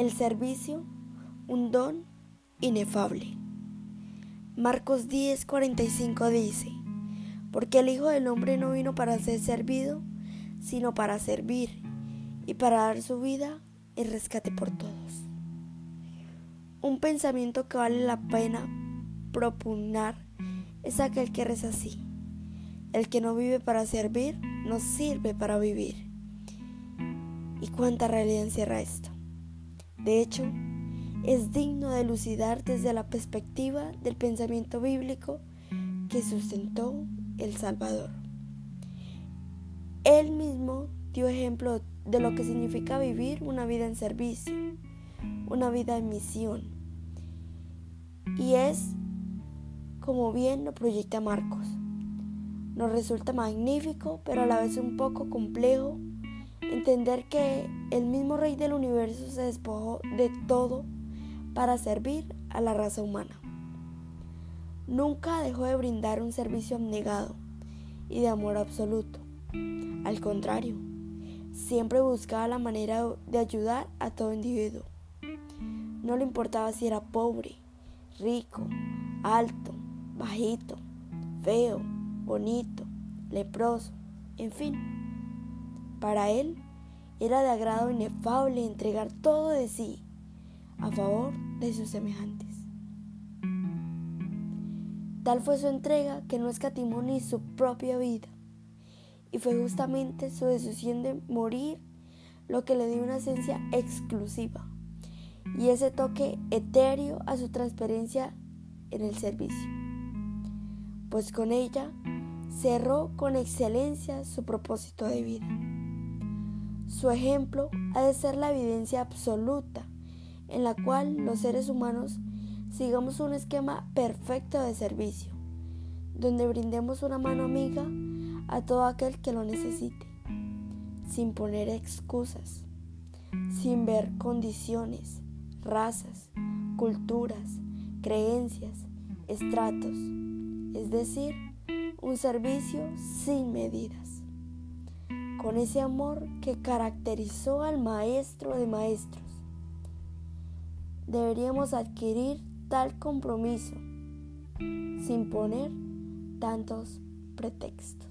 El servicio, un don inefable. Marcos 10:45 dice, porque el Hijo del Hombre no vino para ser servido, sino para servir y para dar su vida en rescate por todos. Un pensamiento que vale la pena propugnar es aquel que reza así. El que no vive para servir, no sirve para vivir. ¿Y cuánta realidad encierra esto? De hecho, es digno de elucidar desde la perspectiva del pensamiento bíblico que sustentó el Salvador. Él mismo dio ejemplo de lo que significa vivir una vida en servicio, una vida en misión. Y es como bien lo proyecta Marcos. Nos resulta magnífico, pero a la vez un poco complejo Entender que el mismo Rey del universo se despojó de todo para servir a la raza humana. Nunca dejó de brindar un servicio abnegado y de amor absoluto. Al contrario, siempre buscaba la manera de ayudar a todo individuo. No le importaba si era pobre, rico, alto, bajito, feo, bonito, leproso, en fin. Para él era de agrado inefable entregar todo de sí a favor de sus semejantes. Tal fue su entrega que no escatimó ni su propia vida, y fue justamente su decisión de morir lo que le dio una esencia exclusiva y ese toque etéreo a su transparencia en el servicio, pues con ella cerró con excelencia su propósito de vida. Su ejemplo ha de ser la evidencia absoluta en la cual los seres humanos sigamos un esquema perfecto de servicio, donde brindemos una mano amiga a todo aquel que lo necesite, sin poner excusas, sin ver condiciones, razas, culturas, creencias, estratos, es decir, un servicio sin medidas con ese amor que caracterizó al Maestro de Maestros. Deberíamos adquirir tal compromiso sin poner tantos pretextos.